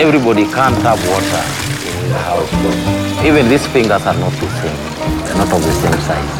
everybody can't have water in the house. Even these fingers are not the same. They're not of the same size.